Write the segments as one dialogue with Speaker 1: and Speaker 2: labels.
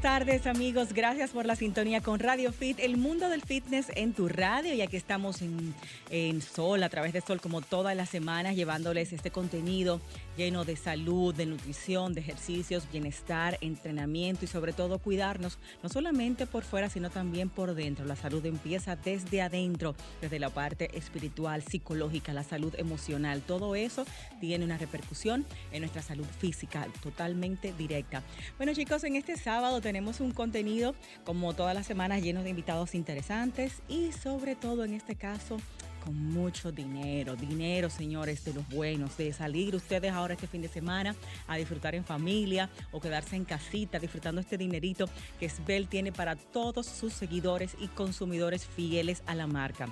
Speaker 1: tardes amigos, gracias por la sintonía con Radio Fit, el mundo del fitness en tu radio. Y aquí estamos en, en Sol, a través de Sol como todas las semanas llevándoles este contenido lleno de salud, de nutrición, de ejercicios, bienestar, entrenamiento y sobre todo cuidarnos, no solamente por fuera, sino también por dentro. La salud empieza desde adentro, desde la parte espiritual, psicológica, la salud emocional. Todo eso tiene una repercusión en nuestra salud física totalmente directa. Bueno chicos, en este sábado tenemos un contenido como todas las semanas lleno de invitados interesantes y sobre todo en este caso con mucho dinero, dinero, señores, de los buenos, de salir ustedes ahora este fin de semana a disfrutar en familia o quedarse en casita disfrutando este dinerito que Svel tiene para todos sus seguidores y consumidores fieles a la marca.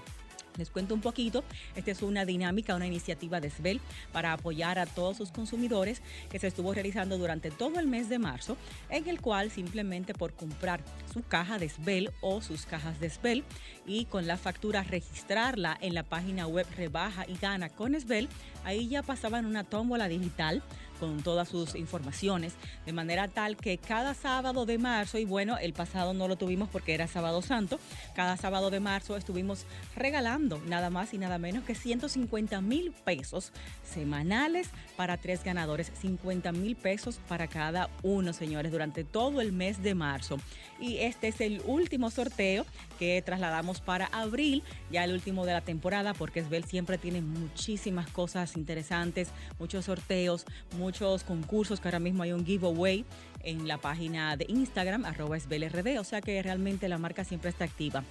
Speaker 1: Les cuento un poquito, esta es una dinámica, una iniciativa de Svel para apoyar a todos sus consumidores que se estuvo realizando durante todo el mes de marzo, en el cual simplemente por comprar su caja de Svel o sus cajas de Svel y con la factura registrarla en la página web Rebaja y Gana con Svel, ahí ya pasaban una tómbola digital con todas sus informaciones, de manera tal que cada sábado de marzo, y bueno, el pasado no lo tuvimos porque era sábado santo, cada sábado de marzo estuvimos regalando nada más y nada menos que 150 mil pesos semanales para tres ganadores, 50 mil pesos para cada uno, señores, durante todo el mes de marzo. Y este es el último sorteo que trasladamos para abril, ya el último de la temporada, porque Esbel siempre tiene muchísimas cosas interesantes, muchos sorteos, muchos concursos, que ahora mismo hay un giveaway en la página de Instagram, arroba SBLRD, o sea que realmente la marca siempre está activa.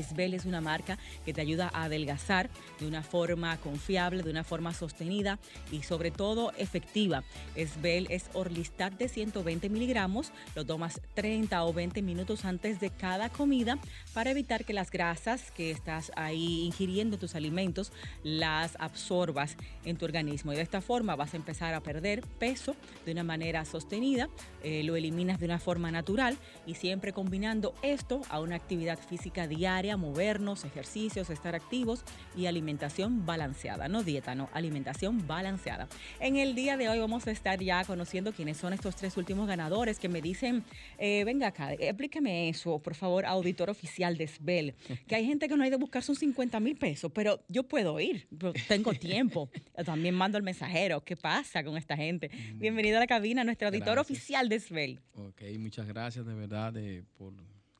Speaker 1: Esbel es una marca que te ayuda a adelgazar de una forma confiable, de una forma sostenida y sobre todo efectiva. Esbel es Orlistat de 120 miligramos, lo tomas 30 o 20 minutos antes de cada comida para evitar que las grasas que estás ahí ingiriendo en tus alimentos las absorbas en tu organismo. Y de esta forma vas a empezar a perder peso de una manera sostenida, eh, lo eliminas de una forma natural y siempre combinando esto a una actividad física diaria movernos, ejercicios, estar activos y alimentación balanceada. No dieta, no, alimentación balanceada. En el día de hoy vamos a estar ya conociendo quiénes son estos tres últimos ganadores que me dicen, eh, venga acá, explíqueme eso, por favor, auditor oficial de SBEL, que hay gente que no hay de buscar sus 50 mil pesos, pero yo puedo ir, tengo tiempo. También mando el mensajero, ¿qué pasa con esta gente? Mm. Bienvenido a la cabina, nuestro auditor oficial de SBEL.
Speaker 2: Ok, muchas gracias de verdad de, por...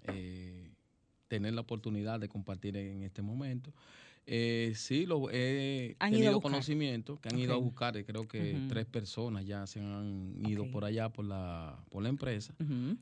Speaker 2: Eh, tener la oportunidad de compartir en este momento. Eh, sí, lo, he tenido conocimiento que han ido a buscar, creo que tres personas ya se han ido por allá por la, por la empresa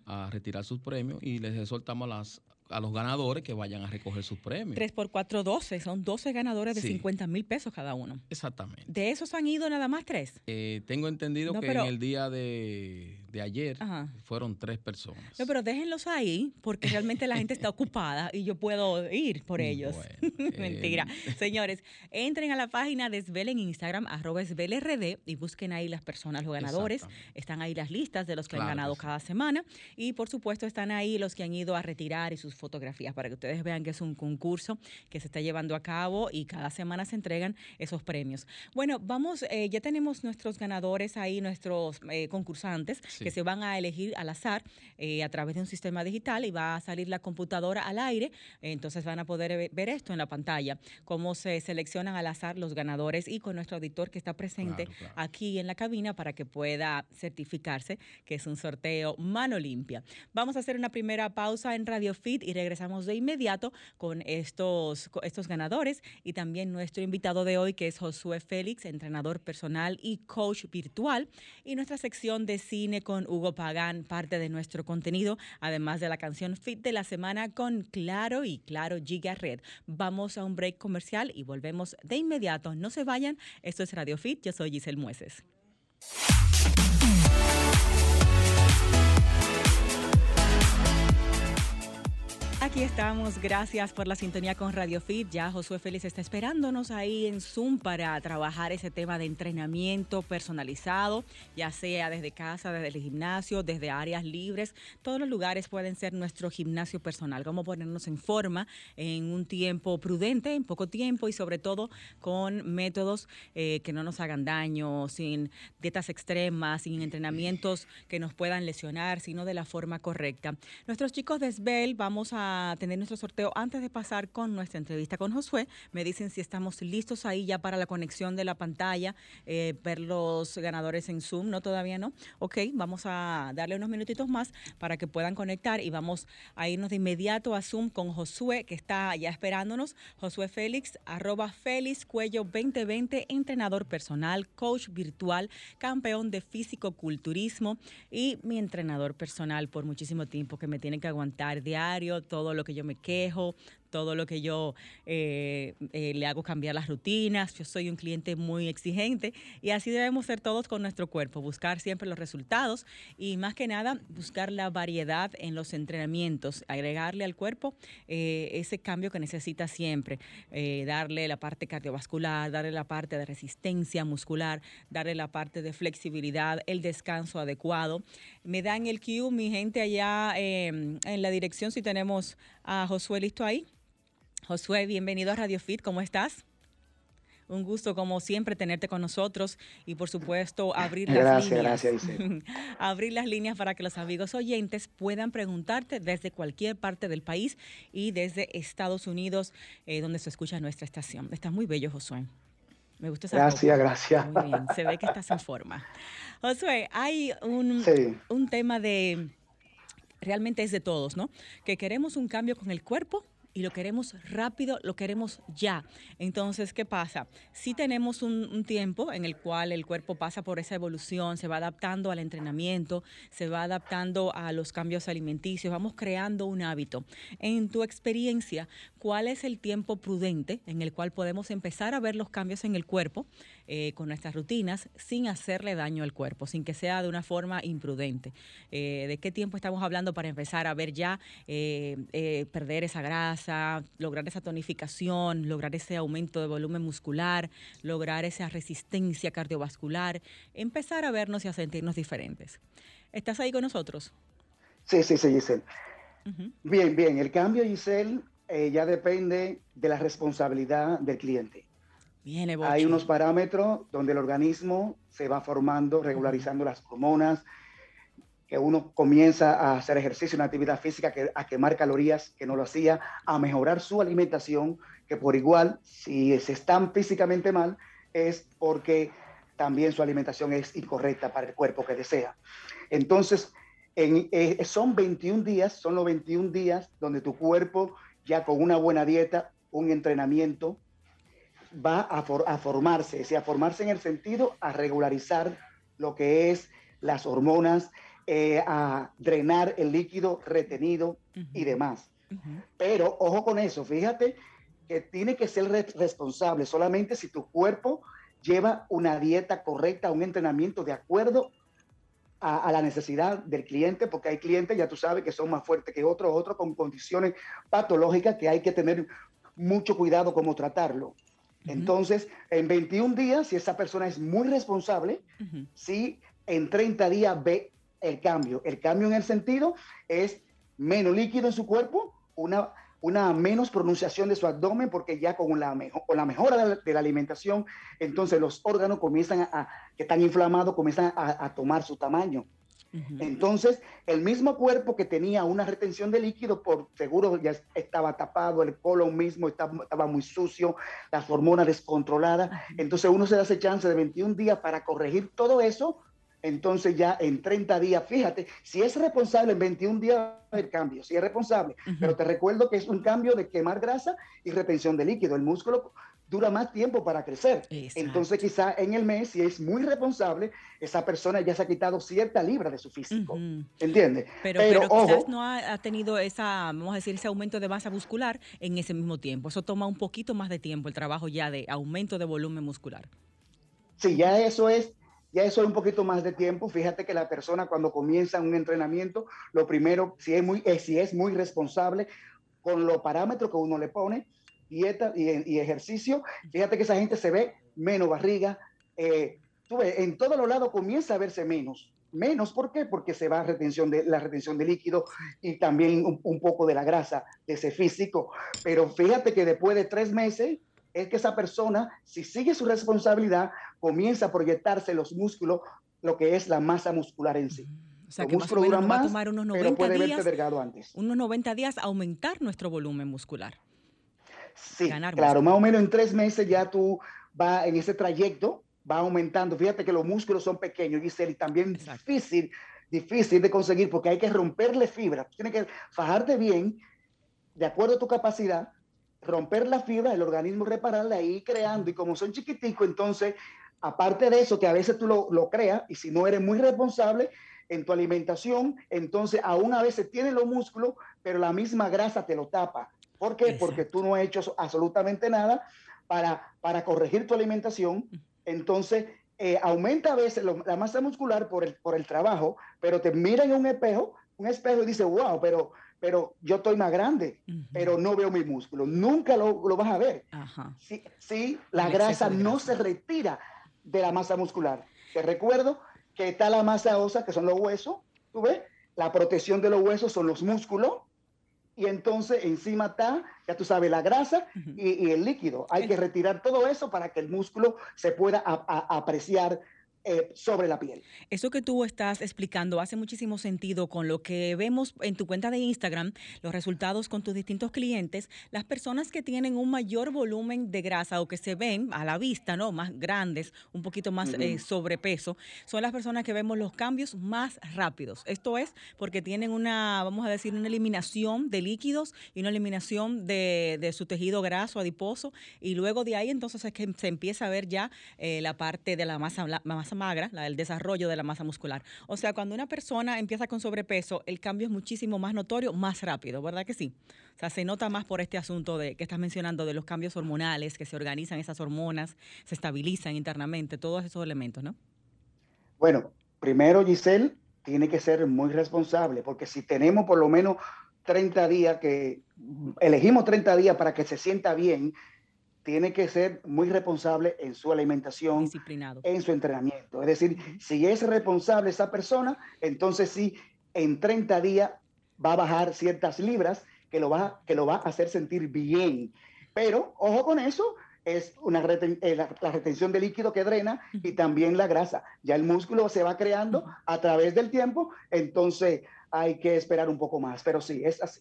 Speaker 2: a retirar sus premios y les exhortamos a las a los ganadores que vayan a recoger sus premios.
Speaker 1: 3 por 4, 12. Son 12 ganadores de 50 mil pesos cada uno.
Speaker 2: Exactamente.
Speaker 1: ¿De esos han ido nada más tres?
Speaker 2: Eh, tengo entendido que en el día de, ayer fueron tres personas.
Speaker 1: No, pero déjenlos ahí porque realmente la gente está ocupada y yo puedo ir por ellos. Mentira. Eh, Señores, entren a la página de Svel en Instagram, arroba SvelRD y busquen ahí las personas, los ganadores. Están ahí las listas de los que han ganado cada semana y por supuesto están ahí los que han ido a retirar y sus fotografías para que ustedes vean que es un concurso que se está llevando a cabo y cada semana se entregan esos premios. Bueno, vamos, eh, ya tenemos nuestros ganadores ahí, nuestros eh, concursantes que se van a elegir al azar eh, a través de un sistema digital y va a salir la computadora al aire, entonces van a poder ver esto en la pantalla, cómo se seleccionan al azar los ganadores y con nuestro auditor que está presente aquí en la cabina para que pueda certificarse que es un sorteo mano limpia. Vamos a hacer una primera pausa en Radio Fit y regresamos de inmediato con estos, estos ganadores y también nuestro invitado de hoy que es Josué Félix, entrenador personal y coach virtual y nuestra sección de cine con Hugo Pagán, parte de nuestro contenido, además de la canción Fit de la semana con Claro y Claro Giga Red. Vamos a un break comercial y volvemos de inmediato. No se vayan, esto es Radio Fit, yo soy Giselle Mueces. Aquí estamos. Gracias por la sintonía con Radio Fit. Ya Josué Félix está esperándonos ahí en Zoom para trabajar ese tema de entrenamiento personalizado, ya sea desde casa, desde el gimnasio, desde áreas libres. Todos los lugares pueden ser nuestro gimnasio personal. Cómo ponernos en forma en un tiempo prudente, en poco tiempo y sobre todo con métodos eh, que no nos hagan daño, sin dietas extremas, sin entrenamientos que nos puedan lesionar, sino de la forma correcta. Nuestros chicos de SBEL vamos a tener nuestro sorteo. Antes de pasar con nuestra entrevista con Josué, me dicen si estamos listos ahí ya para la conexión de la pantalla, eh, ver los ganadores en Zoom. No, todavía no. Ok, vamos a darle unos minutitos más para que puedan conectar y vamos a irnos de inmediato a Zoom con Josué, que está ya esperándonos. Josué Félix, arroba Félix Cuello 2020, entrenador personal, coach virtual, campeón de físico-culturismo y mi entrenador personal por muchísimo tiempo que me tiene que aguantar diario, todo lo que yo me quejo, todo lo que yo eh, eh, le hago cambiar las rutinas. Yo soy un cliente muy exigente y así debemos ser todos con nuestro cuerpo, buscar siempre los resultados y más que nada buscar la variedad en los entrenamientos, agregarle al cuerpo eh, ese cambio que necesita siempre, darle la parte cardiovascular, darle la parte de resistencia muscular, darle la parte de flexibilidad, el descanso adecuado. Me dan el cue mi gente allá en la dirección si tenemos a Josué listo ahí. Josué, bienvenido a Radio Fit, ¿cómo estás? Un gusto, como siempre, tenerte con nosotros y, por supuesto, abrir las líneas. Gracias, abrir las líneas para que los amigos oyentes puedan preguntarte desde cualquier parte del país y desde Estados Unidos, eh, donde se escucha nuestra estación. Estás muy bello, Josué. Me gusta esa
Speaker 3: Gracias, gracias.
Speaker 1: Muy bien, se ve que estás en forma. Josué, hay un, un tema de, realmente es de todos, ¿no? Que queremos un cambio con el cuerpo y lo queremos rápido, lo queremos ya. Entonces, ¿qué pasa? Si tenemos un, tiempo en el cual el cuerpo pasa por esa evolución, se va adaptando al entrenamiento, se va adaptando a los cambios alimenticios, vamos creando un hábito. En tu experiencia, ¿cuál es el tiempo prudente en el cual podemos empezar a ver los cambios en el cuerpo eh, con nuestras rutinas sin hacerle daño al cuerpo, sin que sea de una forma imprudente? Eh, ¿De qué tiempo estamos hablando para empezar a ver ya eh, perder esa grasa? Lograr esa tonificación, lograr ese aumento de volumen muscular, lograr esa resistencia cardiovascular, empezar a vernos y a sentirnos diferentes. ¿Estás ahí con nosotros?
Speaker 3: Sí, sí, sí, Giselle. Bien, bien, el cambio, Giselle, eh, ya depende de la responsabilidad del cliente. Hay unos parámetros donde el organismo se va formando, regularizando las hormonas, que uno comienza a hacer ejercicio, una actividad física, que, a quemar calorías que no lo hacía, a mejorar su alimentación, que por igual, si se están físicamente mal, es porque también su alimentación es incorrecta para el cuerpo que desea. Entonces, en, eh, son 21 días, son los 21 días donde tu cuerpo, ya con una buena dieta, un entrenamiento, va a, a formarse, a formarse en el sentido a regularizar lo que es las hormonas, eh, a drenar el líquido retenido y demás. Pero ojo con eso, fíjate que tiene que ser responsable. Solamente si tu cuerpo lleva una dieta correcta, un entrenamiento de acuerdo a, la necesidad del cliente, porque hay clientes, ya tú sabes, que son más fuertes que otros, otros con condiciones patológicas que hay que tener mucho cuidado cómo tratarlo. Entonces, en 21 días, si esa persona es muy responsable, si en 30 días ve el cambio. El cambio en el sentido es menos líquido en su cuerpo, una, una menos pronunciación de su abdomen, porque ya con la, con la mejora de la, alimentación, entonces los órganos comienzan a, que están inflamados, comienzan a, tomar su tamaño. Entonces, el mismo cuerpo que tenía una retención de líquido, por seguro ya estaba tapado, el colon mismo estaba, estaba muy sucio, las hormonas descontroladas. Entonces, uno se da ese chance de 21 días para corregir todo eso entonces ya en 30 días, fíjate, si es responsable en 21 días el cambio, si es responsable, pero te recuerdo que es un cambio de quemar grasa y retención de líquido. El músculo dura más tiempo para crecer. Entonces quizá en el mes, si es muy responsable, esa persona ya se ha quitado cierta libra de su físico. ¿Entiendes?
Speaker 1: Pero, pero, quizás no ha, tenido esa, vamos a decir, ese aumento de masa muscular en ese mismo tiempo. Eso toma un poquito más de tiempo, el trabajo ya de aumento de volumen muscular.
Speaker 3: Sí, ya eso es ya eso es un poquito más de tiempo. Fíjate que la persona cuando comienza un entrenamiento, lo primero, si es muy, eh, si es muy responsable, con los parámetros que uno le pone, dieta y, ejercicio, fíjate que esa gente se ve menos barriga. Eh, tú ves, en todos los lados comienza a verse menos. Menos, ¿por qué? Porque se va retención de, la retención de líquido y también un, un poco de la grasa de ese físico. Pero fíjate que después de tres meses, es que esa persona, si sigue su responsabilidad, comienza a proyectarse los músculos, lo que es la masa muscular en sí.
Speaker 1: O sea, que más o menos va a tomar unos 90 días, antes. unos 90 días aumentar nuestro volumen muscular.
Speaker 3: Sí, claro, más o menos en tres meses ya tú vas en ese trayecto, va aumentando. Fíjate que los músculos son pequeños, Giselle, y también difícil, difícil de conseguir porque hay que romperle fibra. Tienes que fajarte bien, de acuerdo a tu capacidad, romper la fibra, el organismo repararla y ir creando. Y como son chiquiticos, entonces, aparte de eso, que a veces tú lo, lo creas, y si no eres muy responsable, en tu alimentación, entonces aún a veces tienes los músculos, pero la misma grasa te lo tapa. ¿Por qué? Porque tú no has hecho absolutamente nada para, para corregir tu alimentación. Entonces, eh, aumenta a veces la masa muscular por el, por el trabajo, pero te mira en un espejo, un espejo y dice, wow, pero, pero yo estoy más grande, pero no veo mi músculo. Nunca lo, lo vas a ver. Si, la grasa no se retira de la masa muscular. Te recuerdo que está la masa ósea, que son los huesos, ¿tú ves? La protección de los huesos son los músculos, y entonces encima está, ya tú sabes, la grasa y, el líquido. Hay que retirar todo eso para que el músculo se pueda apreciar eh, sobre la piel.
Speaker 1: Eso que tú estás explicando hace muchísimo sentido con lo que vemos en tu cuenta de Instagram, los resultados con tus distintos clientes, las personas que tienen un mayor volumen de grasa o que se ven a la vista, ¿no? Más grandes, un poquito más eh, sobrepeso, son las personas que vemos los cambios más rápidos. Esto es porque tienen una, vamos a decir, una eliminación de líquidos y una eliminación de, su tejido graso adiposo y luego de ahí entonces es que se empieza a ver ya eh, la parte de la masa, la masa magra, la del desarrollo de la masa muscular. O sea, cuando una persona empieza con sobrepeso, el cambio es muchísimo más notorio, más rápido, ¿verdad que sí? O sea, se nota más por este asunto de que estás mencionando de los cambios hormonales, que se organizan esas hormonas, se estabilizan internamente, todos esos elementos, ¿no?
Speaker 3: Bueno, primero Giselle tiene que ser muy responsable, porque si tenemos por lo menos 30 días que elegimos 30 días para que se sienta bien, tiene que ser muy responsable en su alimentación, en su entrenamiento. Es decir, si es responsable esa persona, entonces sí, en 30 días va a bajar ciertas libras que lo va, que lo va a hacer sentir bien. Pero, ojo con eso, es una eh, la, retención de líquido que drena y también la grasa. Ya el músculo se va creando a través del tiempo, entonces hay que esperar un poco más. Pero sí, es así.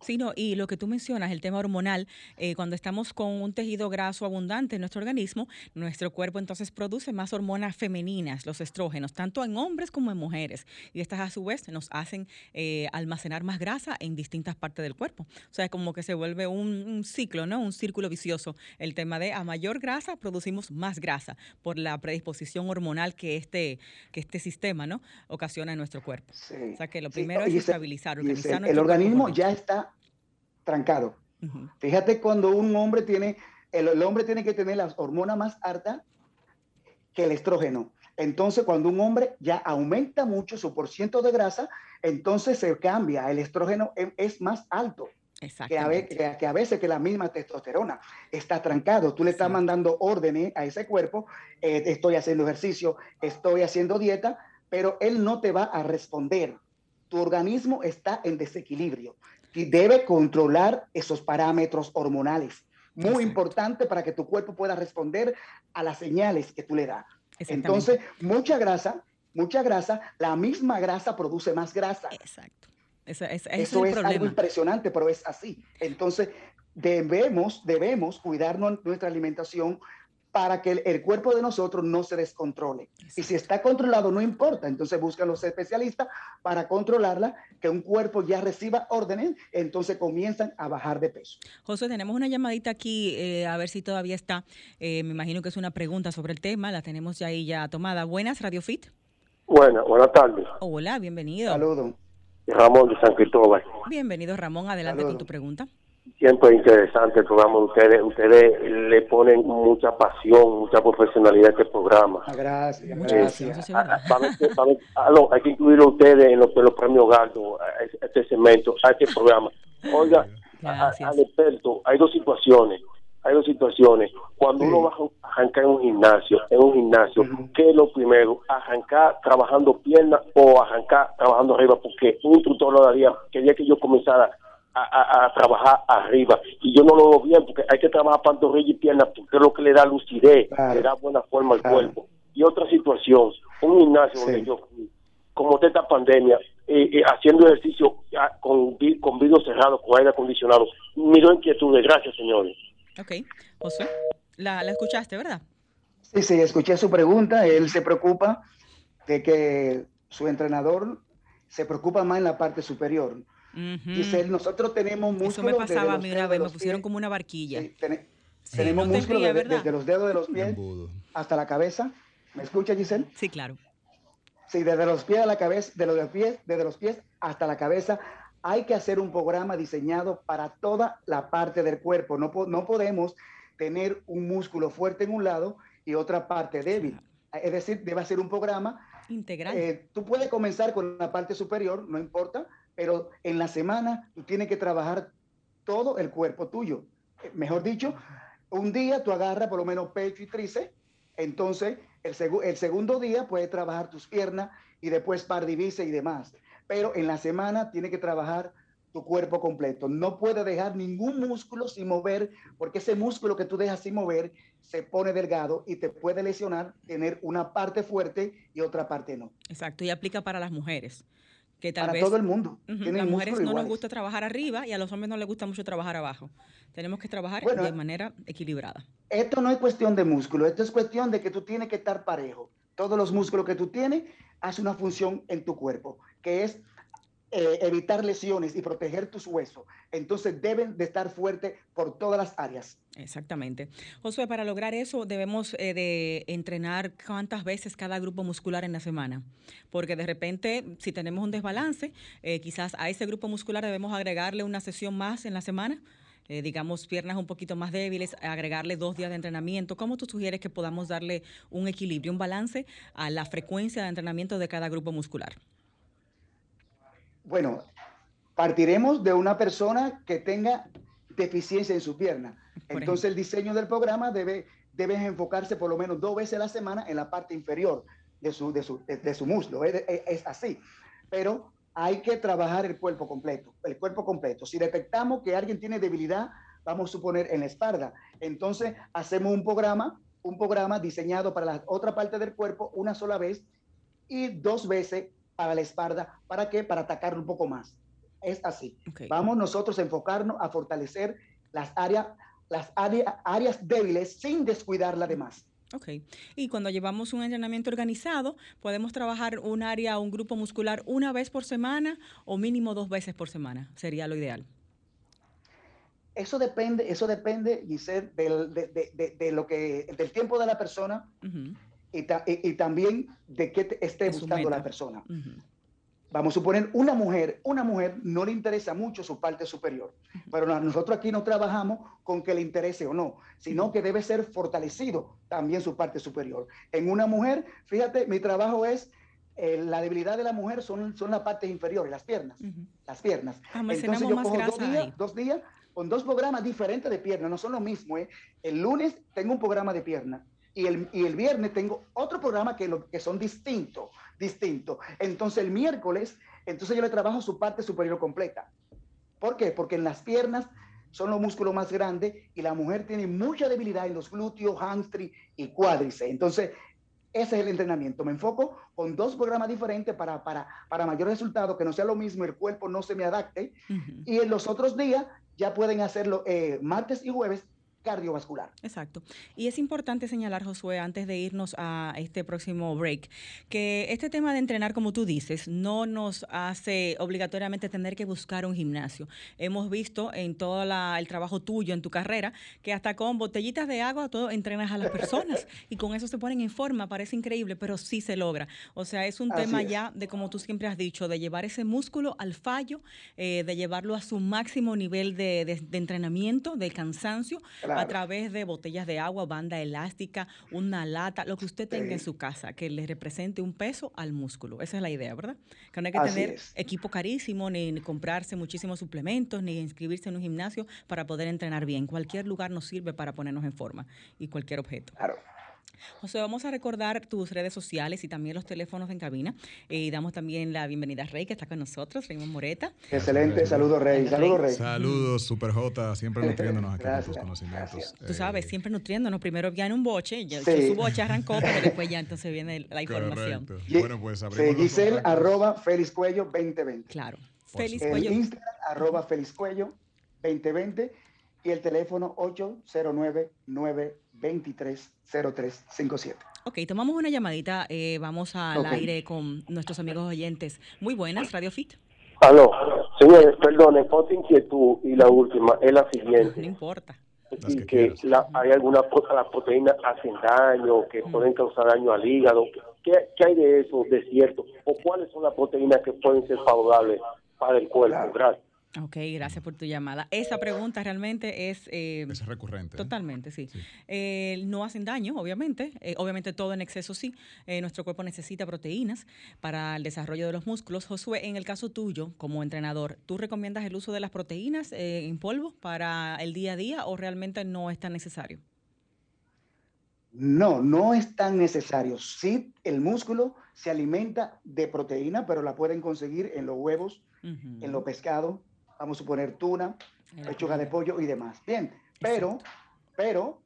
Speaker 1: Sí, no, y lo que tú mencionas, el tema hormonal, eh, cuando estamos con un tejido graso abundante en nuestro organismo, nuestro cuerpo entonces produce más hormonas femeninas, los estrógenos, tanto en hombres como en mujeres. Y estas a su vez nos hacen eh, almacenar más grasa en distintas partes del cuerpo. O sea, como que se vuelve un, ciclo, ¿no? Un círculo vicioso. El tema de a mayor grasa producimos más grasa por la predisposición hormonal que este, que este sistema, ¿no? Ocasiona en nuestro cuerpo. O sea, que lo primero es estabilizar,
Speaker 3: organizar El organismo ya está trancado. Fíjate cuando un hombre tiene, el, hombre tiene que tener las hormonas más altas que el estrógeno. Entonces, cuando un hombre ya aumenta mucho su porciento de grasa, entonces se cambia, el estrógeno es más alto. Que a, que, a, veces que la misma testosterona está trancado. Tú le estás mandando órdenes a ese cuerpo, eh, estoy haciendo ejercicio, estoy haciendo dieta, pero él no te va a responder. Tu organismo está en desequilibrio y debe controlar esos parámetros hormonales. Muy importante para que tu cuerpo pueda responder a las señales que tú le das. Entonces, mucha grasa, mucha grasa, la misma grasa produce más grasa.
Speaker 1: Exacto.
Speaker 3: Eso, es, algo impresionante, pero es así. Entonces, debemos, debemos cuidar nuestra alimentación para que el, cuerpo de nosotros no se descontrole. Y si está controlado, no importa. Entonces buscan los especialistas para controlarla, que un cuerpo ya reciba órdenes, entonces comienzan a bajar de peso.
Speaker 1: José, tenemos una llamadita aquí, eh, a ver si todavía está. Eh, me imagino que es una pregunta sobre el tema, la tenemos ya ahí ya tomada. Buenas, Radio Fit.
Speaker 4: Buenas, buenas tardes.
Speaker 1: Hola, bienvenido.
Speaker 3: Saludos.
Speaker 4: Ramón de San Cristóbal.
Speaker 1: Bienvenido, Ramón. Adelante con tu pregunta.
Speaker 4: Siempre interesante el programa. Ustedes, ustedes le ponen mucha pasión, mucha profesionalidad a este programa.
Speaker 3: Ah, gracias, gracias.
Speaker 4: hay que incluirlo ustedes en los, premios Galdo, a este segmento, a este programa. Oiga, al experto, hay dos situaciones hay dos situaciones. Cuando uno va a arrancar en un gimnasio, en un gimnasio, ¿qué es lo primero? ¿Arrancar trabajando piernas o arrancar trabajando arriba? Porque un instructor lo daría, quería que yo comenzara a, trabajar arriba. Y yo no lo veo bien porque hay que trabajar pantorrilla y piernas porque es lo que le da lucidez, le da buena forma al cuerpo. Y otra situación, un gimnasio donde yo fui, como esta pandemia, eh, eh, haciendo ejercicio ah, con, con vidrios cerrados, con aire acondicionado, miró inquietudes. Gracias, señores.
Speaker 1: Ok. José, la, la escuchaste, ¿verdad?
Speaker 3: Sí, sí, escuché su pregunta. Él se preocupa de que su entrenador se preocupa más en la parte superior. Dice, nosotros tenemos músculos. Eso
Speaker 1: me pasaba a mí una vez, me pusieron como una barquilla.
Speaker 3: tenemos músculos desde, los dedos de los pies hasta la cabeza. ¿Me escucha, Giselle?
Speaker 1: Sí, claro.
Speaker 3: Sí, desde los pies a la cabeza, de los pies, desde los pies hasta la cabeza hay que hacer un programa diseñado para toda la parte del cuerpo. No, no podemos tener un músculo fuerte en un lado y otra parte débil. Es decir, debe ser un programa
Speaker 1: integral.
Speaker 3: Eh, tú puedes comenzar con la parte superior, no importa, pero en la semana tú tienes que trabajar todo el cuerpo tuyo. Eh, mejor dicho, un día tú agarras por lo menos pecho y tríceps, entonces el, segundo día puedes trabajar tus piernas y después par y demás pero en la semana tiene que trabajar tu cuerpo completo. No puede dejar ningún músculo sin mover, porque ese músculo que tú dejas sin mover se pone delgado y te puede lesionar, tener una parte fuerte y otra parte no.
Speaker 1: Exacto, y aplica para las mujeres. Que tal
Speaker 3: para
Speaker 1: vez,
Speaker 3: todo el mundo.
Speaker 1: las mujeres no nos gusta trabajar arriba y a los hombres no les gusta mucho trabajar abajo. Tenemos que trabajar de manera equilibrada.
Speaker 3: Esto no es cuestión de músculo, esto es cuestión de que tú tienes que estar parejo. Todos los músculos que tú tienes hacen una función en tu cuerpo que es eh, evitar lesiones y proteger tus huesos. Entonces deben de estar fuertes por todas las áreas.
Speaker 1: Exactamente. Josué, para lograr eso debemos eh, de entrenar cuántas veces cada grupo muscular en la semana. Porque de repente, si tenemos un desbalance, eh, quizás a ese grupo muscular debemos agregarle una sesión más en la semana. digamos, piernas un poquito más débiles, agregarle dos días de entrenamiento. ¿Cómo tú sugieres que podamos darle un equilibrio, un balance a la frecuencia de entrenamiento de cada grupo muscular?
Speaker 3: Bueno, partiremos de una persona que tenga deficiencia en su pierna. Entonces el diseño del programa debe, debe enfocarse por lo menos dos veces a la semana en la parte inferior de su, de su, muslo. Es, es, así. Pero hay que trabajar el cuerpo completo, el cuerpo completo. Si detectamos que alguien tiene debilidad, vamos a suponer en la espalda, entonces hacemos un programa, un programa diseñado para la otra parte del cuerpo una sola vez y dos veces para la espalda. ¿Para qué? Para atacar un poco más. Es así. Vamos nosotros a enfocarnos a fortalecer las áreas, las áreas débiles sin descuidar las demás.
Speaker 1: Ok. Y cuando llevamos un entrenamiento organizado, podemos trabajar un área, un grupo muscular una vez por semana o mínimo dos veces por semana. Sería lo ideal.
Speaker 3: Eso depende, eso depende, Giselle, del, de, lo que, del tiempo de la persona, y, también de qué esté buscando la persona. Vamos a suponer una mujer, una mujer no le interesa mucho su parte superior, pero nosotros aquí no trabajamos con que le interese o no, sino que debe ser fortalecido también su parte superior. En una mujer, fíjate, mi trabajo es eh, la debilidad de la mujer son, son las partes inferiores, las piernas, las piernas. Entonces yo cojo dos días, dos días con dos programas diferentes de piernas, no son lo mismo. ¿eh? El lunes tengo un programa de pierna, y el, y el viernes tengo otro programa que, lo, que son distintos, distintos. Entonces el miércoles, entonces yo le trabajo su parte superior completa. ¿Por qué? Porque en las piernas son los músculos más grandes y la mujer tiene mucha debilidad en los glúteos, hamstring y cuádriceps. Entonces, ese es el entrenamiento. Me enfoco con dos programas diferentes para, para, para mayor resultado, que no sea lo mismo, el cuerpo no se me adapte. Y en los otros días ya pueden hacerlo eh, martes y jueves cardiovascular.
Speaker 1: Exacto. Y es importante señalar, Josué, antes de irnos a este próximo break, que este tema de entrenar, como tú dices, no nos hace obligatoriamente tener que buscar un gimnasio. Hemos visto en todo el trabajo tuyo, en tu carrera, que hasta con botellitas de agua todo entrenas a las personas y con eso se ponen en forma. Parece increíble, pero sí se logra. O sea, es un tema ya de, como tú siempre has dicho, de llevar ese músculo al fallo, eh, de llevarlo a su máximo nivel de, entrenamiento, de cansancio a través de botellas de agua, banda elástica, una lata, lo que usted tenga en su casa, que le represente un peso al músculo. Esa es la idea, ¿verdad? Que no hay que tener equipo carísimo, ni, comprarse muchísimos suplementos, ni inscribirse en un gimnasio para poder entrenar bien. Cualquier lugar nos sirve para ponernos en forma y cualquier objeto.
Speaker 3: Claro.
Speaker 1: José, vamos a recordar tus redes sociales y también los teléfonos en cabina. Eh, y damos también la bienvenida a Rey, que está con nosotros, Raymond Moreta.
Speaker 3: Excelente, saludos Rey, saludos Rey.
Speaker 5: Saludos, Super J, siempre nutriéndonos aquí
Speaker 3: con
Speaker 5: tus conocimientos.
Speaker 1: Tú sabes, siempre nutriéndonos. Primero viene un boche, ya su boche arrancó, pero después ya entonces viene la información.
Speaker 3: Bueno, pues abrimos. Giselle, arroba Félix Cuello 2020.
Speaker 1: Claro.
Speaker 3: Félix Cuello. Instagram, arroba Félix Cuello 2020 y el teléfono 809 230357.
Speaker 1: Ok, tomamos una llamadita. Eh, vamos al aire con nuestros amigos oyentes. Muy buenas, Radio Fit.
Speaker 4: Aló, señores, perdón, otra inquietud y la última es la siguiente.
Speaker 1: No importa.
Speaker 4: Y que, hay algunas las proteínas hacen daño, que mm. pueden causar daño al hígado. ¿Qué, ¿Qué, hay de eso, de cierto? ¿O cuáles son las proteínas que pueden ser favorables para el cuerpo? Gracias.
Speaker 1: Ok, gracias por tu llamada. Esa pregunta realmente es...
Speaker 5: Eh, es recurrente.
Speaker 1: Totalmente, sí. Eh, no hacen daño, obviamente. Eh, obviamente todo en exceso sí. nuestro cuerpo necesita proteínas para el desarrollo de los músculos. Josué, en el caso tuyo, como entrenador, ¿tú recomiendas el uso de las proteínas en polvo para el día a día o realmente no es tan necesario?
Speaker 3: No, no es tan necesario. Sí, el músculo se alimenta de proteína, pero la pueden conseguir en los huevos, en los pescados, vamos a suponer tuna, pechuga de pollo y demás. Bien, pero, pero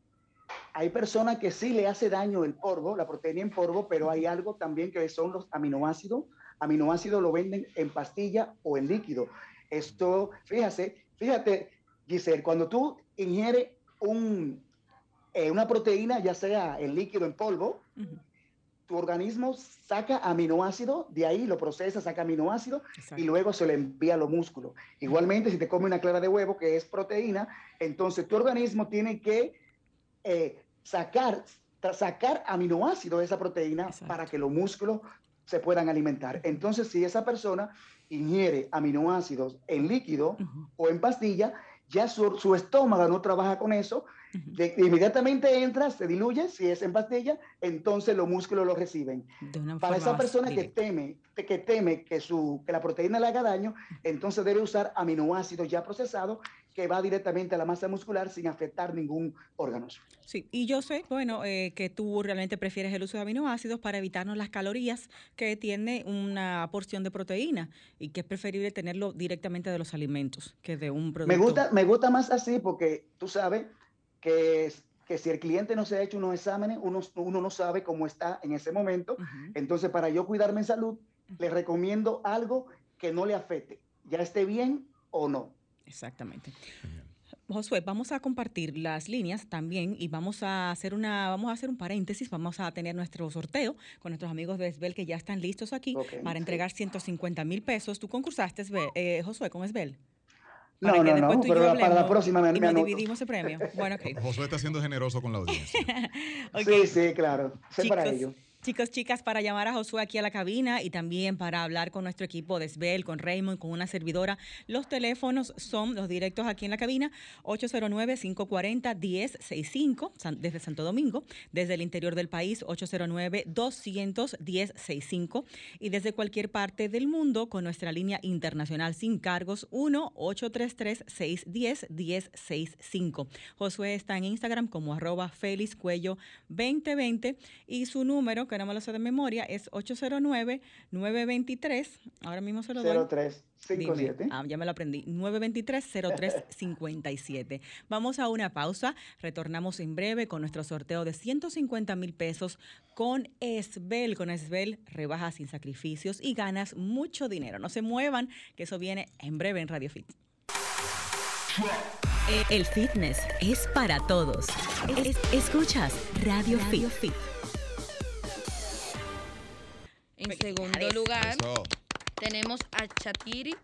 Speaker 3: hay personas que sí le hace daño el polvo, la proteína en polvo, pero hay algo también que son los aminoácidos. Aminoácidos lo venden en pastilla o en líquido. Esto, fíjate, fíjate, Giselle, cuando tú ingieres un, eh, una proteína, ya sea en líquido, en polvo, tu organismo saca aminoácido, de ahí lo procesa, saca aminoácido y luego se le envía a los músculos. Igualmente, si te come una clara de huevo, que es proteína, entonces tu organismo tiene que eh, sacar, sacar aminoácido de esa proteína para que los músculos se puedan alimentar. Entonces, si esa persona ingiere aminoácidos en líquido o en pastilla, ya su, estómago no trabaja con eso, inmediatamente entra, se diluye, si es en pastilla, entonces los músculos lo reciben. Para esa persona que teme, que teme que, su, que la proteína le haga daño, entonces debe usar aminoácidos ya procesados que va directamente a la masa muscular sin afectar ningún órgano.
Speaker 1: Sí, y yo sé, bueno, eh, que tú realmente prefieres el uso de aminoácidos para evitarnos las calorías que tiene una porción de proteína y que es preferible tenerlo directamente de los alimentos que de un producto.
Speaker 3: Me gusta, me gusta más así porque tú sabes que, que si el cliente no se ha hecho unos exámenes, uno, uno no sabe cómo está en ese momento. Entonces, para yo cuidarme en salud, le recomiendo algo que no le afecte, ya esté bien o no.
Speaker 1: Exactamente. Josué, vamos a compartir las líneas también y vamos a hacer una, vamos a hacer un paréntesis, vamos a tener nuestro sorteo con nuestros amigos de Esbel que ya están listos aquí para entregar 150 mil pesos. ¿Tú concursaste, eh, Josué, con Esbel?
Speaker 3: No, no, no, pero para la próxima me,
Speaker 1: y nos dividimos ese premio. Bueno, ok.
Speaker 5: Josué está siendo generoso con la audiencia.
Speaker 3: Sí, sí, claro. Sé para ello.
Speaker 1: Chicos, chicas, para llamar a Josué aquí a la cabina y también para hablar con nuestro equipo de Sbel, con Raymond, con una servidora, los teléfonos son los directos aquí en la cabina, 809-540-1065 desde Santo Domingo, desde el interior del país, 809-210-65 y desde cualquier parte del mundo con nuestra línea internacional sin cargos, 1-833-610-1065. Josué está en Instagram como arroba Félix Cuello 2020 y su número, que no me lo sé de memoria, es 809-923, ahora mismo se lo doy.
Speaker 3: 0357.
Speaker 1: Ah, ya me lo aprendí, 923-0357. Vamos a una pausa, retornamos en breve con nuestro sorteo de 150 mil pesos con Esbel. Con Esbel rebajas sin sacrificios y ganas mucho dinero. No se muevan, que eso viene en breve en Radio Fit. El fitness es para todos. escuchas Radio, Fit.
Speaker 6: En segundo lugar, tenemos a Chatiri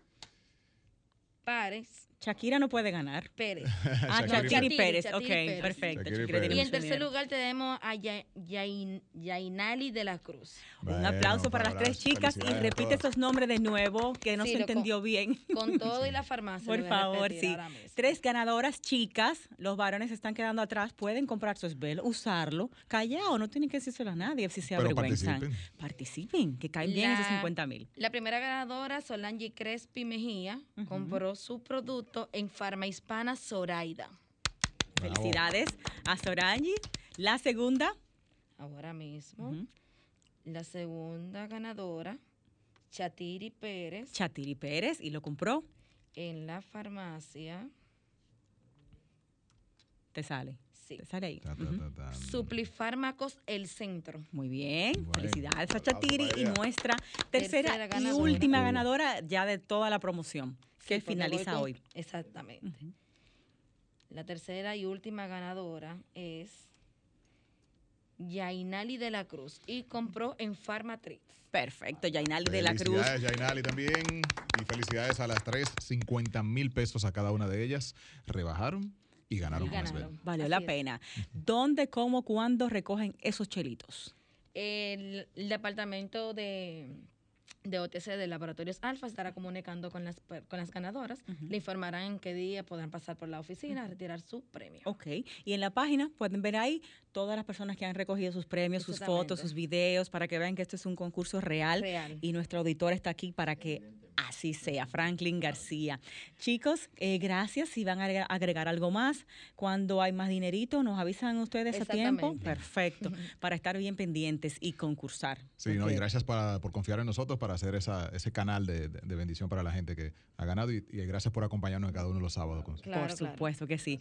Speaker 6: Párez.
Speaker 1: Shakira no puede ganar.
Speaker 6: Pérez.
Speaker 1: ah, Shakira y Pérez. ok, perfecto.
Speaker 6: y en tercer lugar tenemos a Yainali de la Cruz.
Speaker 1: Un aplauso para las tres chicas y repite esos nombres de nuevo, que no se entendió bien.
Speaker 6: Con todo y la farmacia.
Speaker 1: Por favor, sí. Tres ganadoras chicas, los varones están quedando atrás, pueden comprar su esbel, usarlo, callado, no tienen que decírselo a nadie si se avergüenzan. Participen. participen, que caen bien esos 50 mil.
Speaker 6: La primera ganadora, Solange Crespi Mejía, compró su producto en Farma Hispana Zoraida.
Speaker 1: Felicidades a Sorangi. La segunda.
Speaker 6: Ahora mismo. La segunda ganadora, Chatiri Pérez.
Speaker 1: Chatiri Pérez, ¿y lo compró?
Speaker 6: En la farmacia.
Speaker 1: Te sale.
Speaker 6: Sí.
Speaker 1: Te sale ahí.
Speaker 6: Suplifármacos El Centro.
Speaker 1: Muy bien. Felicidades a Chatiri y nuestra tercera, y última ganadora ya de toda la promoción que finaliza hoy.
Speaker 6: Exactamente. La tercera y última ganadora es Yainali de la Cruz y compró en Farmatrix.
Speaker 1: Perfecto, Yainali de la Cruz.
Speaker 5: Felicidades, Yainali también. Y felicidades a las tres, 50 mil pesos a cada una de ellas. Rebajaron y ganaron,
Speaker 1: con Valió la pena. ¿Dónde, cómo, cuándo recogen esos chelitos?
Speaker 6: el departamento de de OTC de Laboratorios Alfa estará comunicando con las, con las ganadoras. Le informarán en qué día podrán pasar por la oficina a retirar su premio.
Speaker 1: Ok. Y en la página pueden ver ahí todas las personas que han recogido sus premios, sus fotos, sus videos, para que vean que esto es un concurso real. real. Y nuestro auditor está aquí para que así sea. Franklin García. Chicos, eh, gracias. Si van a agregar algo más, cuando hay más dinerito, nos avisan ustedes a tiempo. Perfecto. para estar bien pendientes y concursar.
Speaker 5: Sí, no, y gracias por confiar en nosotros para hacer esa, ese canal de, bendición para la gente que ha ganado y, gracias por acompañarnos en cada uno de los sábados.
Speaker 1: por supuesto que sí.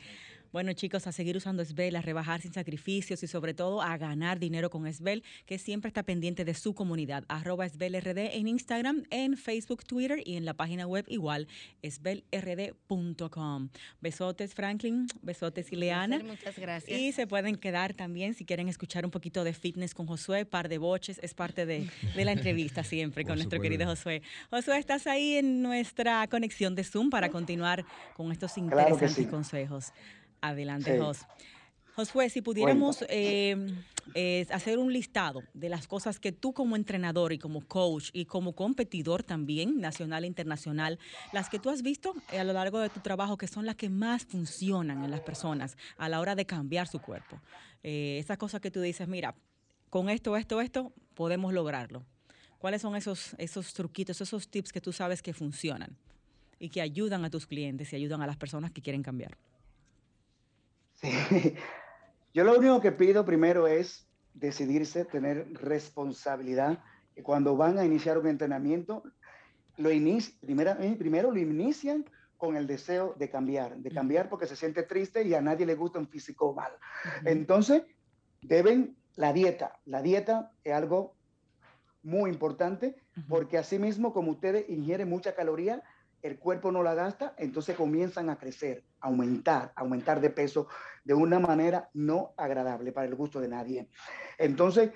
Speaker 1: Bueno, chicos, a seguir usando Esbel, a rebajar sin sacrificios y sobre todo a ganar dinero con Esbel, que siempre está pendiente de su comunidad. Arroba EsbelRD en Instagram, en Facebook, Twitter y en la página web igual, esbelrd.com. Besotes, Franklin, besotes, Ileana.
Speaker 6: Muchas gracias.
Speaker 1: Y se pueden quedar también si quieren escuchar un poquito de fitness con Josué, par de boches, es parte de, la entrevista siempre con nuestro querido Josué. Josué, estás ahí en nuestra conexión de Zoom para continuar con estos interesantes consejos. Adelante, Jos. Josué, si pudiéramos eh, eh, hacer un listado de las cosas que tú como entrenador y como coach y como competidor también, nacional e internacional, las que tú has visto eh, a lo largo de tu trabajo, que son las que más funcionan en las personas a la hora de cambiar su cuerpo. esas cosas que tú dices, mira, con esto, esto, esto, podemos lograrlo. ¿Cuáles son esos, esos truquitos, esos tips que tú sabes que funcionan y que ayudan a tus clientes y ayudan a las personas que quieren cambiar?
Speaker 3: Yo lo único que pido primero es decidirse, tener responsabilidad. Y cuando van a iniciar un entrenamiento, lo primero, eh, primero lo inician con el deseo de cambiar, de cambiar porque se siente triste y a nadie le gusta un físico mal. Entonces, deben la dieta. La dieta es algo muy importante porque así mismo como ustedes ingieren mucha caloría, el cuerpo no la gasta, entonces comienzan a crecer, aumentar, aumentar de peso de una manera no agradable para el gusto de nadie. Entonces,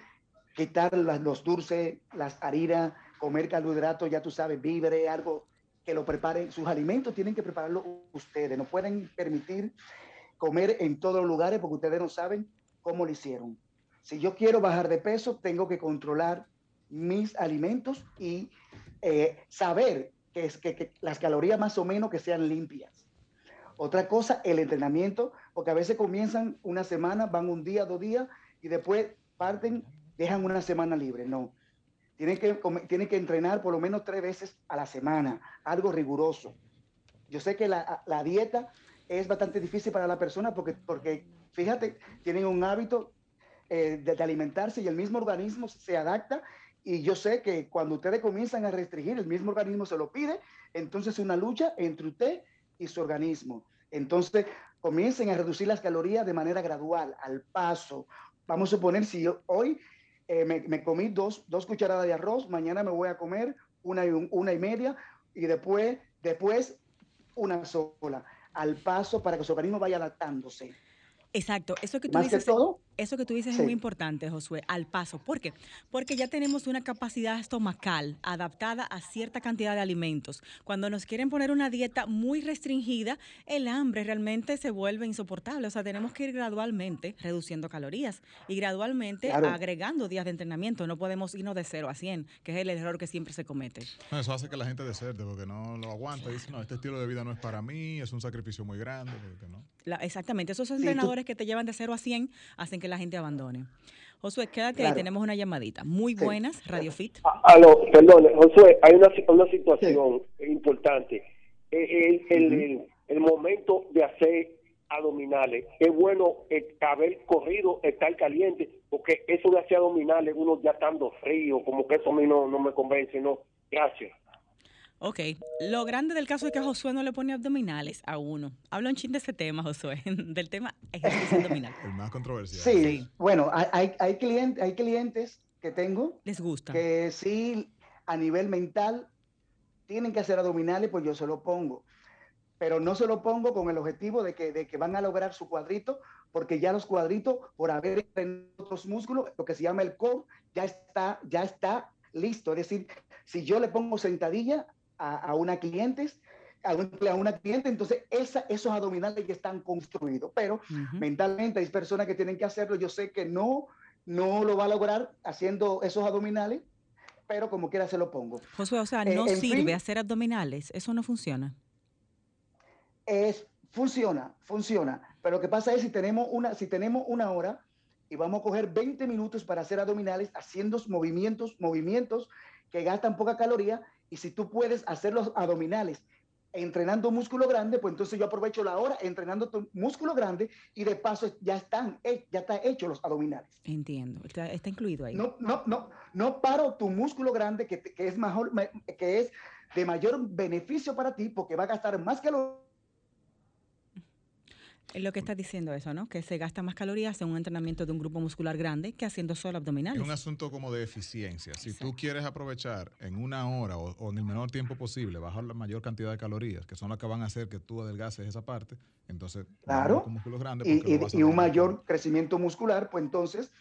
Speaker 3: quitar los dulces, las harinas, comer carbohidratos, ya tú sabes, vibre, algo que lo preparen. Sus alimentos tienen que prepararlo ustedes, no pueden permitir comer en todos los lugares porque ustedes no saben cómo lo hicieron. Si yo quiero bajar de peso, tengo que controlar mis alimentos y eh, saber que, es, que, las calorías más o menos que sean limpias. Otra cosa, el entrenamiento, porque a veces comienzan una semana, van un día, dos días y después parten, dejan una semana libre. No, tienen que, tienen que entrenar por lo menos tres veces a la semana, algo riguroso. Yo sé que la, la dieta es bastante difícil para la persona porque, porque fíjate, tienen un hábito eh, de, de, alimentarse y el mismo organismo se adapta y yo sé que cuando ustedes comienzan a restringir, el mismo organismo se lo pide, entonces es una lucha entre usted y su organismo. Entonces comiencen a reducir las calorías de manera gradual, al paso. Vamos a suponer si yo hoy eh, me, comí dos, dos, cucharadas de arroz, mañana me voy a comer una y, una y media y después, después una sola, al paso para que su organismo vaya adaptándose.
Speaker 1: Exacto, eso que tú dices. todo, eso que tú dices es muy importante, Josué, al paso. ¿Por qué? Porque ya tenemos una capacidad estomacal adaptada a cierta cantidad de alimentos. Cuando nos quieren poner una dieta muy restringida, el hambre realmente se vuelve insoportable. O sea, tenemos que ir gradualmente reduciendo calorías y gradualmente agregando días de entrenamiento. No podemos irnos de 0 a 100, que es el error que siempre se comete.
Speaker 5: eso hace que la gente deserte porque no lo aguanta y dice, no, este estilo de vida no es para mí, es un sacrificio muy grande.
Speaker 1: exactamente, esos entrenadores que te llevan de 0 a 100 hacen que la gente abandone. Josué, quédate ahí, tenemos una llamadita. Muy buenas, Radio Fit.
Speaker 4: Ah, aló, perdón, Josué, hay una, una situación importante. Eh, el, el, momento de hacer abdominales, es bueno eh, haber corrido, estar caliente, porque eso de hacer abdominales, uno ya estando frío, como que eso a mí no, no me convence, no. Gracias.
Speaker 1: Ok, lo grande del caso es que Josué no le pone abdominales a uno. Habla un chin de ese tema, Josué, del tema ejercicio abdominal.
Speaker 5: El más controversial.
Speaker 3: Sí, bueno, hay, hay, clientes, hay clientes que tengo.
Speaker 1: Les gusta.
Speaker 3: Que sí, a nivel mental, tienen que hacer abdominales, pues yo se lo pongo. Pero no se lo pongo con el objetivo de que, de que van a lograr su cuadrito, porque ya los cuadritos, por haber en otros músculos, lo que se llama el core, ya está, ya está listo. Es decir, si yo le pongo sentadilla, a, una cliente, a, una cliente, entonces esa, esos abdominales ya están construidos, pero mentalmente hay personas que tienen que hacerlo, yo sé que no, no lo va a lograr haciendo esos abdominales, pero como quiera se lo pongo.
Speaker 1: Josué, o sea, no eh, sirve hacer abdominales, eso no funciona.
Speaker 3: Es, funciona, funciona, pero lo que pasa es si tenemos una, si tenemos una hora y vamos a coger 20 minutos para hacer abdominales haciendo movimientos, movimientos que gastan poca caloría, y si tú puedes hacer los abdominales entrenando músculo grande, pues entonces yo aprovecho la hora entrenando tu músculo grande y de paso ya están, ya está hecho los abdominales.
Speaker 1: Entiendo, está, incluido ahí.
Speaker 3: No, no, no, no paro tu músculo grande que, que es mejor, que es de mayor beneficio para ti porque va a gastar más que lo
Speaker 1: es lo que estás diciendo eso, ¿no? Que se gasta más calorías en un entrenamiento de un grupo muscular grande que haciendo solo abdominales.
Speaker 5: Es un asunto como de eficiencia. Si tú quieres aprovechar en una hora o, en el menor tiempo posible, bajar la mayor cantidad de calorías, que son las que van a hacer que tú adelgaces esa parte, entonces,
Speaker 3: claro. músculos grandes y, y un mayor crecimiento muscular, pues entonces,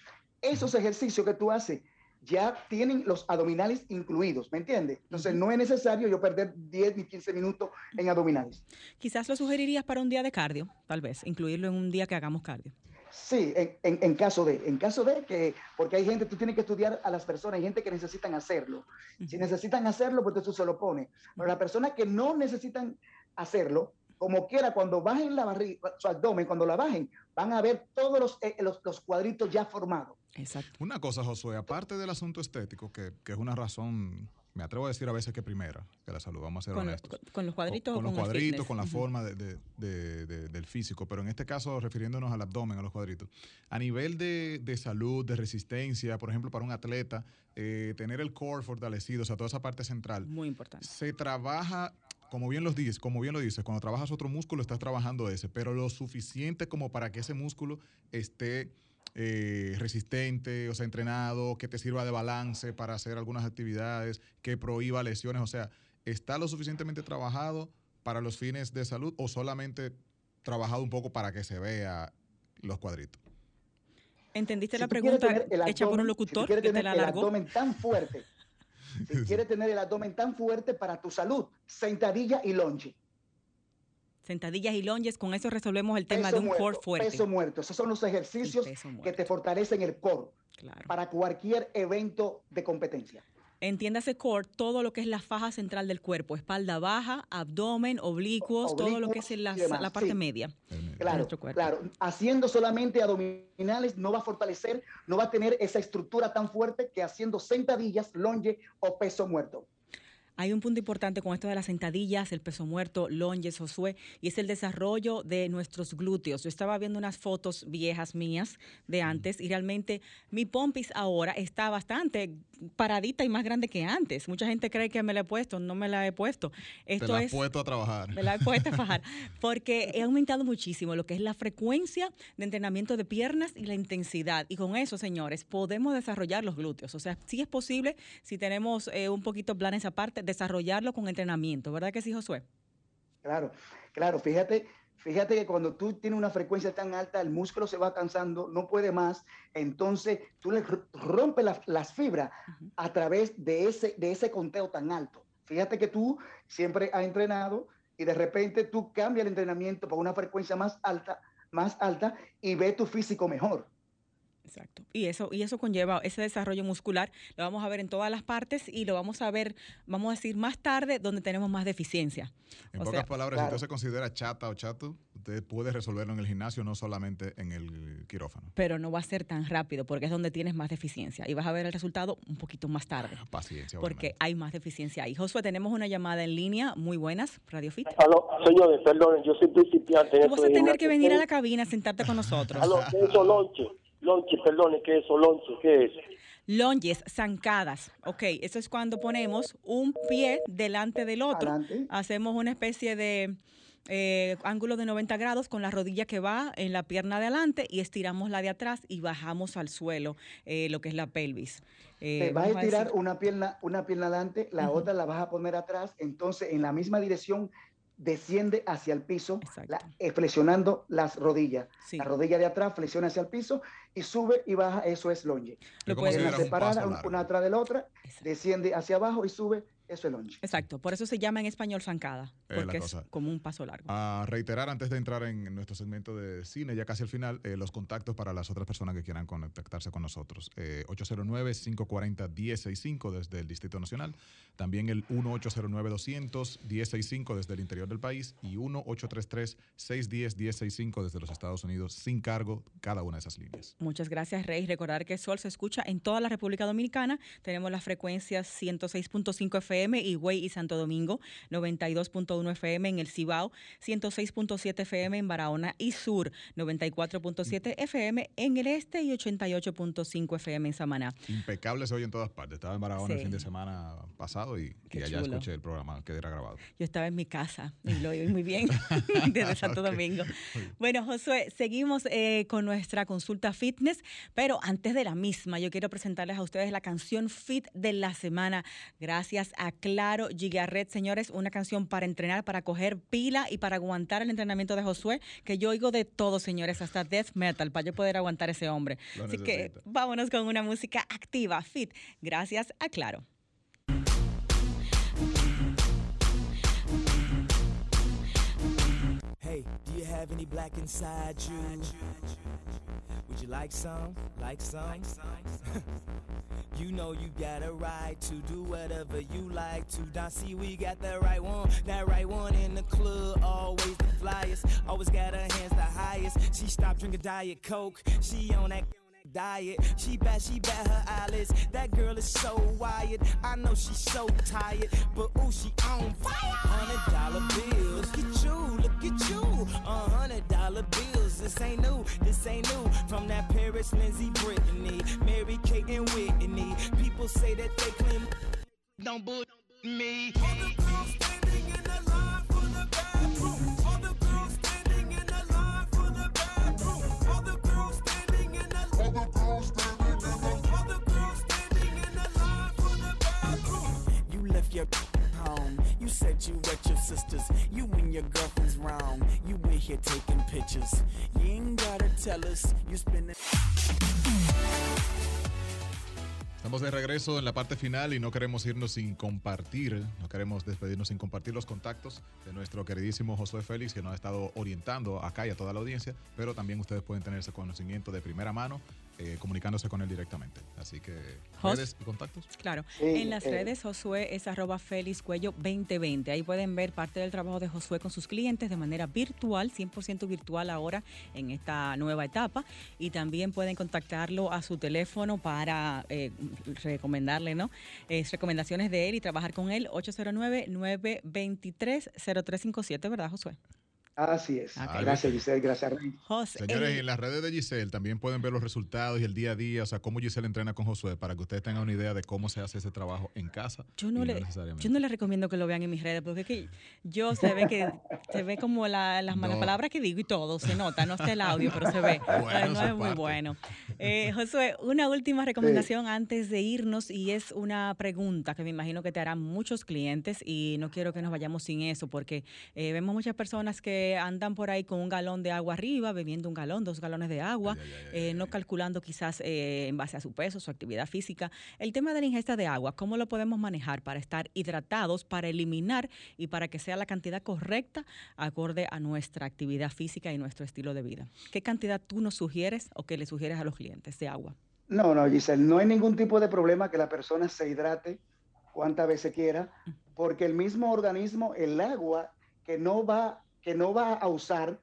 Speaker 3: esos ejercicios que tú haces ya tienen los abdominales incluidos, ¿me entiendes? Entonces no es necesario yo perder 10 ni 15 minutos en abdominales.
Speaker 1: Quizás lo sugerirías para un día de cardio, tal vez, incluirlo en un día que hagamos cardio.
Speaker 3: Sí, en, caso de, en caso de que, porque hay gente, tú tienes que estudiar a las personas, hay gente que necesitan hacerlo. Si necesitan hacerlo, pues eso se lo pone. Pero las personas que no necesitan hacerlo, como quiera, cuando bajen la barriga, su abdomen, cuando la bajen, van a ver todos los, eh, los, los cuadritos ya formados.
Speaker 5: Exacto. Una cosa, Josué, aparte del asunto estético, que, que, es una razón, me atrevo a decir a veces que primera, que la salud, vamos a ser
Speaker 1: con,
Speaker 5: honestos.
Speaker 1: Con, los cuadritos
Speaker 5: con, con los cuadritos, con la forma de, de, del físico, pero en este caso refiriéndonos al abdomen, a los cuadritos. A nivel de, salud, de resistencia, por ejemplo, para un atleta, eh, tener el core fortalecido, o sea, toda esa parte central.
Speaker 1: Muy importante.
Speaker 5: Se trabaja como bien, los dices, como bien lo dices, cuando trabajas otro músculo estás trabajando ese, pero lo suficiente como para que ese músculo esté eh, resistente, o sea, entrenado, que te sirva de balance para hacer algunas actividades, que prohíba lesiones, o sea, ¿está lo suficientemente trabajado para los fines de salud o solamente trabajado un poco para que se vea los cuadritos?
Speaker 1: ¿Entendiste la pregunta hecha por un locutor
Speaker 3: que te la El abdomen tan fuerte, si quieres tener el abdomen tan fuerte para tu salud, sentadilla y longe.
Speaker 1: Sentadillas y longes, con eso resolvemos el tema de un core fuerte.
Speaker 3: Peso muerto, esos son los ejercicios que te fortalecen el core para cualquier evento de competencia.
Speaker 1: Entiéndase core, todo lo que es la faja central del cuerpo, espalda baja, abdomen, oblicuos, todo lo que es la, la parte media
Speaker 3: claro, Claro, haciendo solamente abdominales no va a fortalecer, no va a tener esa estructura tan fuerte que haciendo sentadillas, longe o peso muerto.
Speaker 1: Hay un punto importante con esto de las sentadillas, el peso muerto, longes, Josué, y es el desarrollo de nuestros glúteos. Yo estaba viendo unas fotos viejas mías de antes y realmente mi pompis ahora está bastante paradita y más grande que antes. Mucha gente cree que me la he puesto, no me la he puesto.
Speaker 5: Esto Te la he puesto a trabajar.
Speaker 1: Me la he puesto a trabajar. Porque he aumentado muchísimo lo que es la frecuencia de entrenamiento de piernas y la intensidad. Y con eso, señores, podemos desarrollar los glúteos. O sea, sí es posible, si tenemos eh, un poquito planes aparte, desarrollarlo con entrenamiento. ¿Verdad que sí, Josué?
Speaker 3: Claro, claro. Fíjate, Fíjate que cuando tú tienes una frecuencia tan alta, el músculo se va cansando, no puede más, entonces tú le rompes las fibras a través de ese, de ese conteo tan alto. Fíjate que tú siempre has entrenado y de repente tú cambias el entrenamiento por una frecuencia más alta, más alta y ves tu físico mejor.
Speaker 1: Exacto. Y eso, y eso conlleva ese desarrollo muscular, lo vamos a ver en todas las partes y lo vamos a ver, vamos a decir, más tarde donde tenemos más deficiencia.
Speaker 5: En pocas palabras, si usted se considera chata o chato, usted puede resolverlo en el gimnasio, no solamente en el quirófano.
Speaker 1: Pero no va a ser tan rápido porque es donde tienes más deficiencia y vas a ver el resultado un poquito más tarde.
Speaker 5: Paciencia.
Speaker 1: Porque hay más deficiencia ahí. Josué, tenemos una llamada en línea, muy buenas, Radio Fit.
Speaker 4: Aló, señores, perdón, yo soy principiante.
Speaker 1: Tú vas a tener que venir a la cabina, sentarte con nosotros.
Speaker 4: Aló, lonche. Perdone, ¿qué es eso? Lonche, ¿qué es?
Speaker 1: Longes, zancadas. Ok, eso es cuando ponemos un pie delante del otro. Hacemos una especie de eh, ángulo de 90 grados con la rodilla que va en la pierna de adelante y estiramos la de atrás y bajamos al suelo lo que es la pelvis.
Speaker 3: Eh, vas a estirar una pierna, una pierna adelante, la otra la vas a poner atrás, entonces en la misma dirección desciende hacia el piso, eh, flexionando las rodillas. La rodilla de atrás flexiona hacia el piso y sube y baja, eso es longe.
Speaker 1: Lo puedes
Speaker 3: separar una atrás de la otra, desciende hacia abajo y sube eso es longe.
Speaker 1: Exacto, por eso se llama en español zancada, porque es, como un paso largo.
Speaker 5: A reiterar antes de entrar en nuestro segmento de cine, ya casi al final, eh, los contactos para las otras personas que quieran contactarse con nosotros. 809-540-1065 eh, desde el Distrito Nacional, también el 1-809-200-1065 desde el interior del país y 1-833-610-1065 desde los Estados Unidos, sin cargo cada una de esas líneas.
Speaker 1: Muchas gracias, Rey. Recordar que Sol se escucha en toda la República Dominicana. Tenemos las frecuencias 106.5 FM FM, Higüey y Santo Domingo, 92.1 FM en el Cibao, 106.7 FM en Barahona y Sur, 94.7 FM en el Este y 88.5 FM en Samaná.
Speaker 5: Impecable se oye en todas partes. Estaba en Barahona el fin de semana pasado y, allá escuché el programa que era grabado.
Speaker 1: Yo estaba en mi casa y lo oí muy bien desde Santo Domingo. Bueno, Josué, seguimos eh, con nuestra consulta fitness, pero antes de la misma, yo quiero presentarles a ustedes la canción Fit de la semana. Gracias a Claro Gigarret, señores, una canción para entrenar, para coger pila y para aguantar el entrenamiento de Josué, que yo oigo de todo, señores, hasta death metal, para yo poder aguantar ese hombre. Así que vámonos con una música activa, fit, gracias a Claro. Hey, do you have any black inside you? Would you like some? Like some? you know you got a right to do whatever you like to. Now see we got the right one, that right one in the club, always the flyest. Always got her hands the highest. She stopped drinking Diet Coke. She on that diet. She bet, she bet her eyelids. That girl is so wired. I know she's so tired, but ooh, she on fire. Hundred dollar bills. Look at you, look at you. A hundred dollar bills. This ain't new, this ain't new. From that Paris, Lindsay, Brittany, Mary Kate and Whitney. People say that they claim. Don't bull me. All You said you wet your sisters. You and your girlfriend's wrong. You here taking pictures. You ain't gotta tell us you.
Speaker 5: Estamos de regreso en la parte final y no queremos irnos sin compartir, no queremos despedirnos sin compartir los contactos de nuestro queridísimo Josué Félix, que nos ha estado orientando acá y a toda la audiencia, pero también ustedes pueden tener ese conocimiento de primera mano eh, comunicándose con él directamente. Así que, ¿redes y contactos?
Speaker 1: Claro, en las eh, redes Josué es arroba Félix Cuello 2020. Ahí pueden ver parte del trabajo de Josué con sus clientes de manera virtual, 100% virtual ahora en esta nueva etapa. Y también pueden contactarlo a su teléfono para eh, recomendarle, ¿no? recomendaciones de él y trabajar con él, 809-923-0357, ¿verdad, Josué?
Speaker 3: Así es. Gracias, Giselle. Gracias, Rey.
Speaker 5: Señores, en las redes de Giselle también pueden ver los resultados y el día a día, o sea, cómo Giselle entrena con Josué, para que ustedes tengan una idea de cómo se hace ese trabajo en casa.
Speaker 1: Yo no, le, yo no les recomiendo que lo vean en mis redes, porque es que yo se ve que se ve como las malas palabras que digo y todo, se nota, no está el audio, pero se ve. no es muy bueno. Eh, Josué, una última recomendación antes de irnos y es una pregunta que me imagino que te harán muchos clientes y no quiero que nos vayamos sin eso, porque eh, vemos muchas personas que que andan por ahí con un galón de agua arriba, bebiendo un galón, dos galones de agua, eh, no calculando quizás eh, en base a su peso, su actividad física. El tema de la ingesta de agua, ¿cómo lo podemos manejar para estar hidratados, para eliminar y para que sea la cantidad correcta acorde a nuestra actividad física y nuestro estilo de vida? ¿Qué cantidad tú nos sugieres o que le sugieres a los clientes de agua?
Speaker 3: No, no, Giselle, no hay ningún tipo de problema que la persona se hidrate cuantas veces quiera, porque el mismo organismo, el agua que no va, que no va a usar,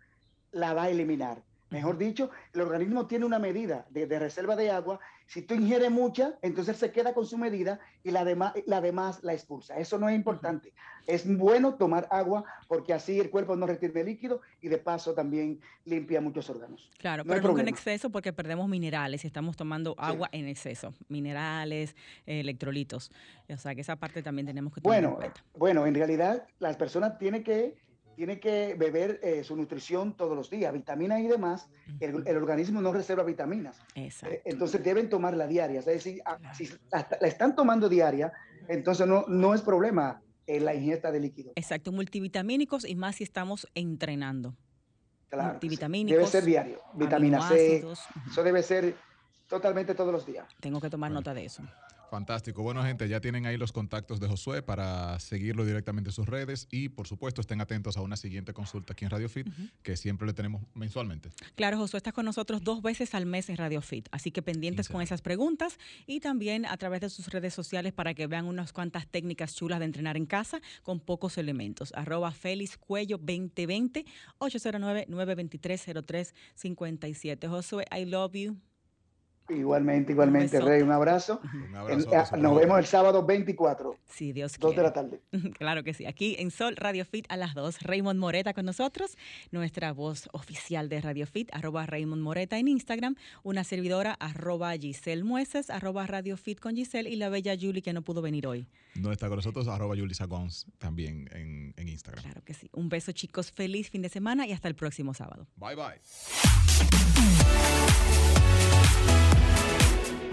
Speaker 3: la va a eliminar. Mejor dicho, el organismo tiene una medida de, reserva de agua. Si tú ingieres mucha, entonces se queda con su medida y la demás la, demás la expulsa. Eso no es importante. Es bueno tomar agua porque así el cuerpo no retiene líquido y de paso también limpia muchos órganos.
Speaker 1: Claro, pero nunca en exceso porque perdemos minerales y estamos tomando agua en exceso. Minerales, electrolitos. O sea que esa parte también tenemos que
Speaker 3: tomar
Speaker 1: en cuenta.
Speaker 3: Bueno, en realidad las personas tienen que tiene que beber eh, su nutrición todos los días, vitaminas y demás. El, organismo no reserva vitaminas. Eh, entonces deben tomarla diaria. Es decir, ah, si la están tomando diaria, entonces no, no es problema eh, la ingesta de líquido.
Speaker 1: Exacto, multivitamínicos y más si estamos entrenando.
Speaker 3: Claro. Multivitamínicos. Debe ser diario. Vitamina C. Eso debe ser totalmente todos los días.
Speaker 1: Tengo que tomar nota de eso.
Speaker 5: Fantástico. Bueno, gente, ya tienen ahí los contactos de Josué para seguirlo directamente en sus redes y, por supuesto, estén atentos a una siguiente consulta aquí en Radio Fit, que siempre le tenemos mensualmente.
Speaker 1: Claro, Josué está con nosotros dos veces al mes en Radio Fit, así que pendientes con esas preguntas y también a través de sus redes sociales para que vean unas cuantas técnicas chulas de entrenar en casa con pocos elementos. Arroba Félix Cuello 2020 809 923 0357. Josué, I love you.
Speaker 3: Igualmente, igualmente, Rey, un abrazo. Eh, nos vemos el sábado 24.
Speaker 1: Sí, Dios
Speaker 3: Dos de la tarde.
Speaker 1: Claro que sí. Aquí en Sol Radio Fit a las 2. Raymond Moreta con nosotros, nuestra voz oficial de Radio Fit, arroba Raymond Moreta en Instagram, una servidora, arroba Giselle Mueces, arroba Radio Fit con Giselle y la bella Julie que no pudo venir hoy.
Speaker 5: No está con nosotros, arroba Julie Sagons también en, en Instagram.
Speaker 1: Claro que sí. Un beso chicos, feliz fin de semana y hasta el próximo sábado.
Speaker 5: Bye bye.